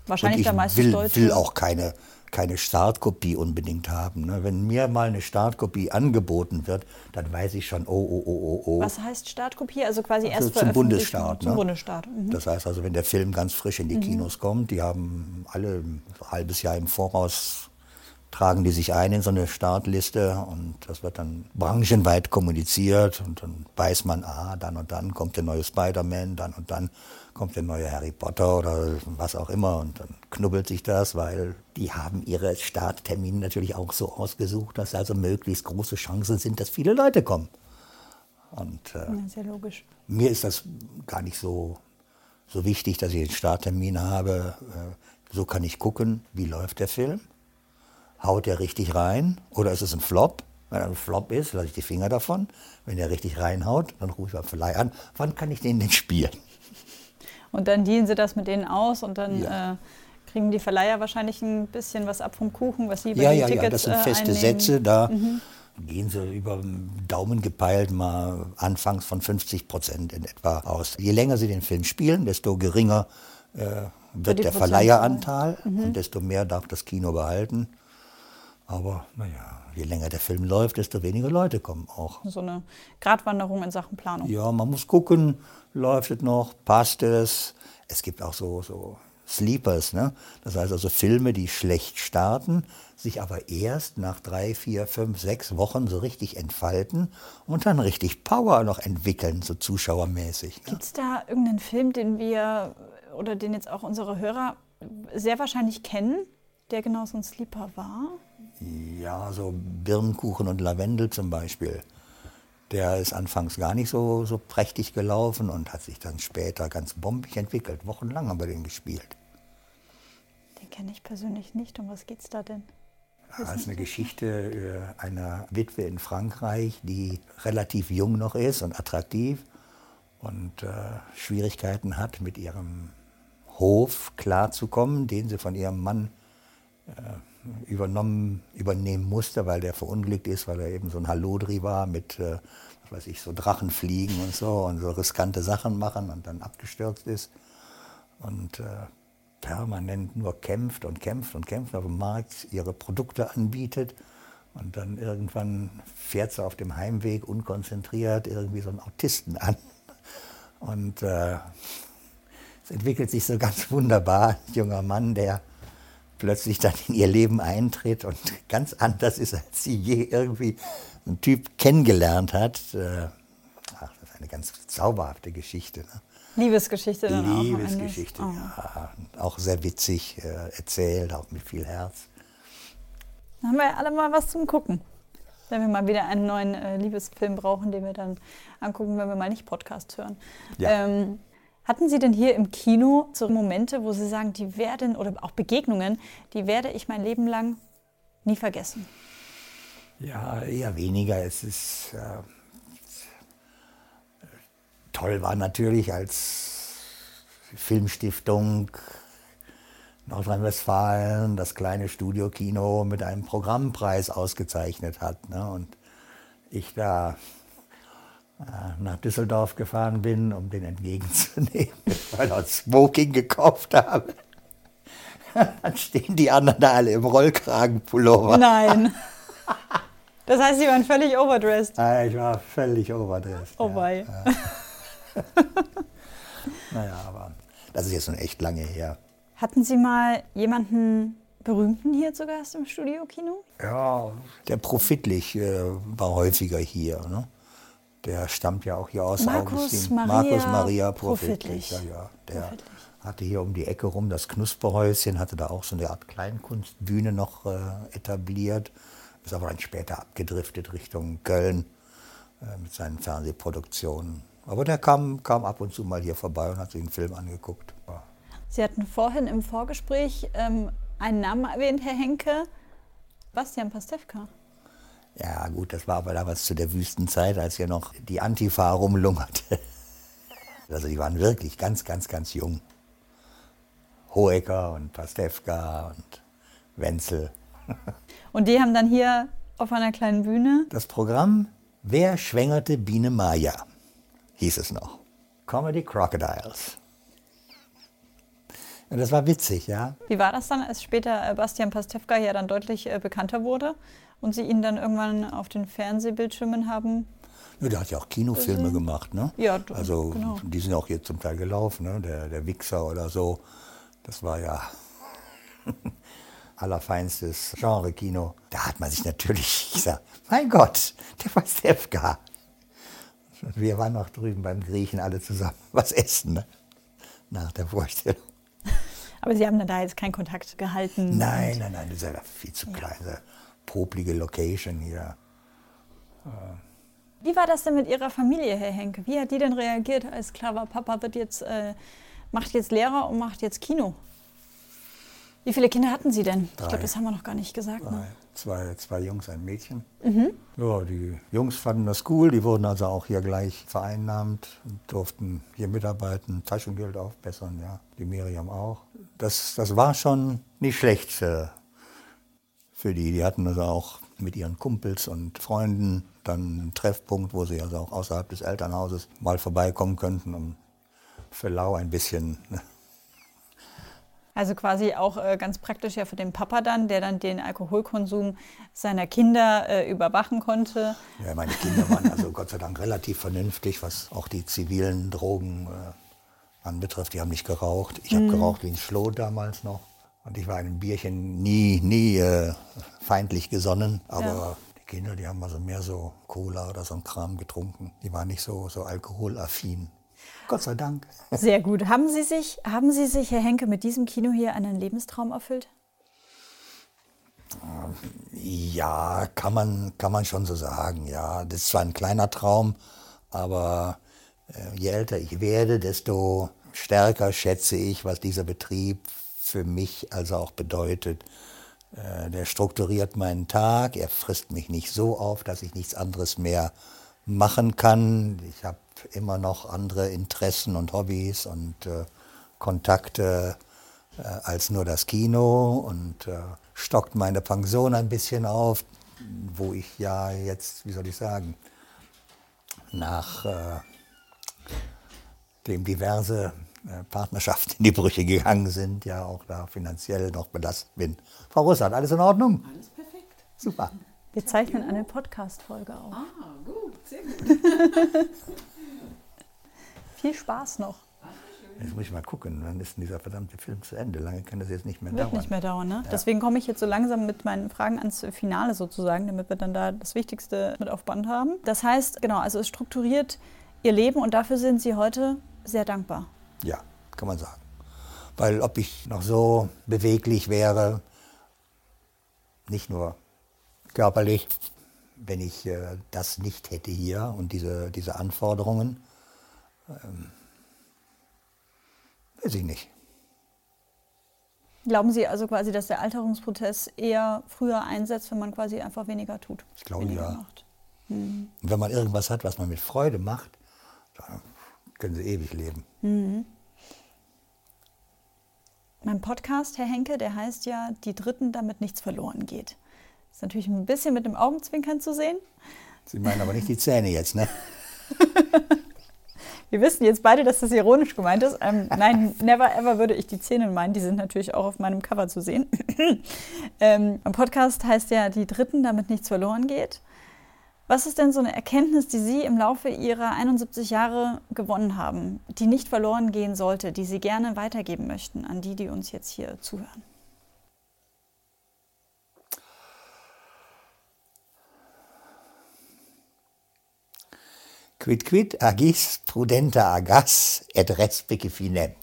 Wahrscheinlich ich dann meistens will, Deutsche. will auch keine, keine Startkopie unbedingt haben. Ne? Wenn mir mal eine Startkopie angeboten wird, dann weiß ich schon, oh, oh, oh, oh, oh. Was heißt Startkopie? Also quasi erst Also zum veröffentlichen- Bundesstaat. Zum ne? Bundesstaat. Mhm. Das heißt also, wenn der Film ganz frisch in die Kinos kommt, die haben alle ein halbes Jahr im Voraus tragen die sich ein in so eine Startliste und das wird dann branchenweit kommuniziert und dann weiß man, ah, dann und dann kommt der neue Spider-Man, dann und dann kommt der neue Harry Potter oder was auch immer und dann knubbelt sich das, weil die haben ihre Starttermine natürlich auch so ausgesucht, dass also möglichst große Chancen sind, dass viele Leute kommen. Und äh, Ja, sehr logisch. mir ist das gar nicht so, so wichtig, dass ich einen Starttermin habe. Äh, So kann ich gucken, wie läuft der Film. Haut der richtig rein oder ist es ein Flop? Wenn er ein Flop ist, lasse ich die Finger davon. Wenn der richtig reinhaut, dann rufe ich beim Verleih an, wann kann ich den denn spielen? Und dann dealen Sie das mit denen aus und dann Ja. äh, Kriegen die Verleiher wahrscheinlich ein bisschen was ab vom Kuchen, was sie bei Ja, den ja, Tickets ja, das sind äh, feste einnehmen? Sätze. Da gehen sie über Daumen gepeilt mal anfangs von 50 Prozent in etwa aus. Je länger sie den Film spielen, desto geringer äh, wird der. Verleiheranteil und desto mehr darf das Kino behalten. Aber naja, je länger der Film läuft, desto weniger Leute kommen auch. So eine Gratwanderung in Sachen Planung. Ja, man muss gucken, läuft es noch, passt es. Es gibt auch so, so Sleepers, ne? das heißt also Filme, die schlecht starten, sich aber erst nach drei, vier, fünf, sechs Wochen so richtig entfalten und dann richtig Power noch entwickeln, so zuschauermäßig. Ne? Gibt es da irgendeinen Film, den wir oder den jetzt auch unsere Hörer sehr wahrscheinlich kennen, der genau so ein Sleeper war? Ja, so Birnenkuchen und Lavendel zum Beispiel. Der ist anfangs gar nicht so, so prächtig gelaufen und hat sich dann später ganz bombig entwickelt. Wochenlang haben wir den gespielt. Den kenne ich persönlich nicht. Um was geht's da denn? Das ist eine Geschichte äh, einer Witwe in Frankreich, die relativ jung noch ist und attraktiv und äh, Schwierigkeiten hat, mit ihrem Hof klarzukommen, den sie von ihrem Mann äh, übernommen, übernehmen musste, weil der verunglückt ist, weil er eben so ein Hallodri war mit, äh, was weiß ich, so Drachenfliegen und so und so riskante Sachen machen und dann abgestürzt ist. Und äh, permanent nur kämpft und kämpft und kämpft auf dem Markt, ihre Produkte anbietet. Und dann irgendwann fährt sie auf dem Heimweg unkonzentriert irgendwie so einen Autisten an. Und äh, es entwickelt sich so ganz wunderbar, ein junger Mann, der plötzlich dann in ihr Leben eintritt und ganz anders ist, als sie je irgendwie einen Typ kennengelernt hat. Äh, ach, das ist eine ganz zauberhafte Geschichte. Ne? Liebesgeschichte dann auch. Liebesgeschichte, Oh. ja. Auch sehr witzig äh, erzählt, auch mit viel Herz. Dann haben wir ja alle mal was zum Gucken. Wenn wir mal wieder einen neuen äh, Liebesfilm brauchen, den wir dann angucken, wenn wir mal nicht Podcast hören. Ja. Ähm, hatten Sie denn hier im Kino so Momente, wo Sie sagen, die werden, oder auch Begegnungen, die werde ich mein Leben lang nie vergessen? Ja, eher weniger. Es ist äh, toll war natürlich, als Filmstiftung Nordrhein-Westfalen das kleine Studiokino mit einem Programmpreis ausgezeichnet hat. Ne? Und ich da nach Düsseldorf gefahren bin, um den entgegenzunehmen, weil ich Smoking gekauft habe. Dann stehen die anderen da alle im Rollkragenpullover. Nein. Das heißt, Sie waren völlig overdressed. Ich war völlig overdressed. Oh ja. wei. Naja, aber das ist jetzt schon echt lange her. Hatten Sie mal jemanden Berühmten hier zu Gast im Studiokino? Ja, der Profitlich äh, war häufiger hier. Ne? Der stammt ja auch hier aus Markus Augustin. Maria Markus Maria Profitlich. Profitlich. Ja, ja. Der Profitlich. hatte hier um die Ecke rum das Knusperhäuschen, hatte da auch so eine Art Kleinkunstbühne noch äh, etabliert. Ist aber dann später abgedriftet Richtung Köln äh, mit seinen Fernsehproduktionen. Aber der kam, kam ab und zu mal hier vorbei und hat sich einen Film angeguckt. Ja. Sie hatten vorhin im Vorgespräch ähm, einen Namen erwähnt, Herr Henke. Bastian Pastewka. Ja, gut, das war aber damals zu der Wüstenzeit, als hier noch die Antifa rumlungerte. Also die waren wirklich ganz, ganz, ganz jung. Hohecker und Pastewka und Wenzel. Und die haben dann hier auf einer kleinen Bühne. Das Programm Wer schwängerte Biene Maya hieß es noch. Comedy Crocodiles. Und das war witzig, ja. Wie war das dann, als später äh, Bastian Pastewka ja dann deutlich äh, bekannter wurde und Sie ihn dann irgendwann auf den Fernsehbildschirmen haben? Ja, der hat ja auch Kinofilme gemacht, ne? Ja, Also genau. die sind auch hier zum Teil gelaufen, ne? Der, der Wichser oder so. Das war ja allerfeinstes Genre-Kino. Da hat man sich natürlich gesagt, mein Gott, der Pastewka. Wir waren noch drüben beim Griechen alle zusammen was essen, ne? Nach der Vorstellung. Aber Sie haben dann da jetzt keinen Kontakt gehalten. Nein, nein, nein, das ist ja viel zu klein. Diese poplige Location hier. Wie war das denn mit Ihrer Familie, Herr Henke? Wie hat die denn reagiert, als klar war, Papa wird jetzt, äh, macht jetzt Lehrer und macht jetzt Kino? Wie viele Kinder hatten Sie denn? Ich Drei. glaube, das haben wir noch gar nicht gesagt. Ne? Zwei, zwei Jungs, ein Mädchen. Mhm. Ja, die Jungs fanden das cool, die wurden also auch hier gleich vereinnahmt und durften hier mitarbeiten, Taschengeld aufbessern, ja. Die Miriam auch. das, das war schon nicht schlecht für, für die. Die hatten also auch mit ihren Kumpels und Freunden dann einen Treffpunkt, wo sie also auch außerhalb des Elternhauses mal vorbeikommen könnten, um für Lau ein bisschen. Ne? Also quasi auch äh, ganz praktisch ja für den Papa dann, der dann den Alkoholkonsum seiner Kinder äh, überwachen konnte. Ja, meine Kinder waren also Gott sei Dank relativ vernünftig, was auch die zivilen Drogen äh, anbetrifft. Die haben nicht geraucht. Ich habe mhm. geraucht wie ein Schloh damals noch. Und ich war einem Bierchen nie, nie äh, feindlich gesonnen. Aber ja. die Kinder, die haben also mehr so Cola oder so ein Kram getrunken. Die waren nicht so, so alkoholaffin. Gott sei Dank. Sehr gut. Haben Sie sich, haben Sie sich, Herr Henke, mit diesem Kino hier einen Lebenstraum erfüllt? Ja, kann man, kann man schon so sagen. Ja, das ist zwar ein kleiner Traum, aber äh, je älter ich werde, desto stärker schätze ich, was dieser Betrieb für mich also auch bedeutet. Äh, der strukturiert meinen Tag, er frisst mich nicht so auf, dass ich nichts anderes mehr machen kann. Ich habe immer noch andere Interessen und Hobbys und äh, Kontakte äh, als nur das Kino und äh, stockt meine Pension ein bisschen auf, wo ich ja jetzt, wie soll ich sagen, nach äh, dem diverse äh, Partnerschaften in die Brüche gegangen sind, ja auch da finanziell noch belastet bin. Frau Russert, alles in Ordnung? Alles perfekt. Super. Wir zeichnen eine Podcast-Folge auf. Ah, gut, sehr gut. Viel Spaß noch. Jetzt muss ich mal gucken, wann ist denn dieser verdammte Film zu Ende? Lange kann das jetzt nicht mehr Wird dauern. nicht mehr dauern, ne? Ja. Deswegen komme ich jetzt so langsam mit meinen Fragen ans Finale sozusagen, damit wir dann da das Wichtigste mit auf Band haben. Das heißt, genau, also es strukturiert Ihr Leben und dafür sind Sie heute sehr dankbar. Ja, kann man sagen. Weil ob ich noch so beweglich wäre, nicht nur körperlich, wenn ich äh, das nicht hätte hier und diese, diese Anforderungen, ähm, weiß ich nicht. Glauben Sie also quasi, dass der Alterungsprozess eher früher einsetzt, wenn man quasi einfach weniger tut? Ich glaube ja. Macht? Mhm. Und wenn man irgendwas hat, was man mit Freude macht, dann können Sie ewig leben. Mhm. Mein Podcast, Herr Henke, der heißt ja Die Dritten, damit nichts verloren geht. Ist natürlich ein bisschen mit dem Augenzwinkern zu sehen. Sie meinen aber nicht die Zähne jetzt, ne? Wir wissen jetzt beide, dass das ironisch gemeint ist. Ähm, nein, never ever würde ich die Zähne meinen. Die sind natürlich auch auf meinem Cover zu sehen. ähm, mein Podcast heißt ja Die Dritten, damit nichts verloren geht. Was ist denn so eine Erkenntnis, die Sie im Laufe Ihrer 71 Jahre gewonnen haben, die nicht verloren gehen sollte, die Sie gerne weitergeben möchten an die, die uns jetzt hier zuhören? Quid quid agis prudenta agas et respice finem.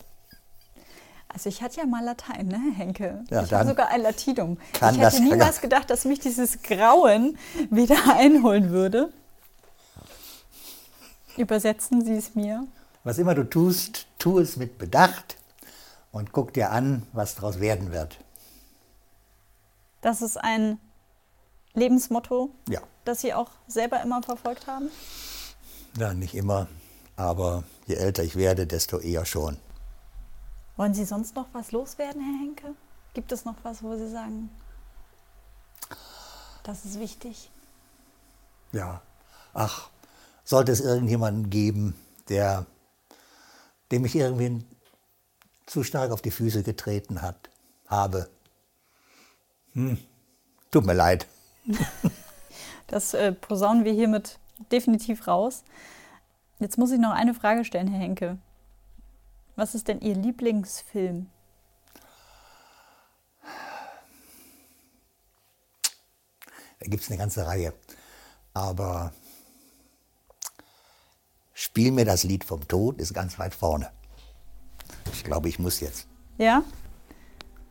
Also ich hatte ja mal Latein, ne, Henke? Ja, ich habe sogar ein Latinum. ich hätte niemals gedacht, dass mich dieses Grauen wieder einholen würde. Übersetzen Sie es mir. Was immer du tust, tu es mit Bedacht und guck dir an, was daraus werden wird. Das ist ein Lebensmotto, ja. das Sie auch selber immer verfolgt haben? Ja, nicht immer, aber je älter ich werde, desto eher schon. Wollen Sie sonst noch was loswerden, Herr Henke? Gibt es noch was, wo Sie sagen, das ist wichtig? Ja, ach, sollte es irgendjemanden geben, der, dem ich irgendwie zu stark auf die Füße getreten hat, habe. Hm, tut mir leid. Das äh, posaunen wir hiermit definitiv raus. Jetzt muss ich noch eine Frage stellen, Herr Henke. Was ist denn Ihr Lieblingsfilm? Da gibt es eine ganze Reihe. Aber Spiel mir das Lied vom Tod ist ganz weit vorne. Ich glaube, ich muss jetzt. Ja?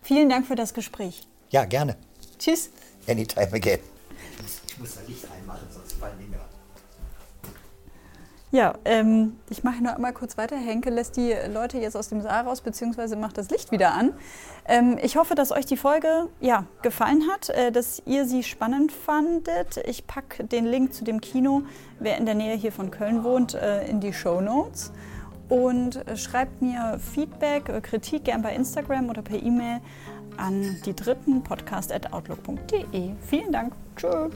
Vielen Dank für das Gespräch. Ja, gerne. Tschüss. Anytime again. Ich muss da Licht reinmachen, sonst fallen die mir ja, ähm, ich mache noch einmal kurz weiter. Henke lässt die Leute jetzt aus dem Saal raus, beziehungsweise macht das Licht wieder an. Ähm, ich hoffe, dass euch die Folge ja, gefallen hat, äh, dass ihr sie spannend fandet. Ich packe den Link zu dem Kino, wer in der Nähe hier von Köln wohnt, äh, in die Show Notes. und äh, schreibt mir Feedback, äh, Kritik gern bei Instagram oder per E-Mail an die dritten podcast.outlook.de. Vielen Dank. Tschüss.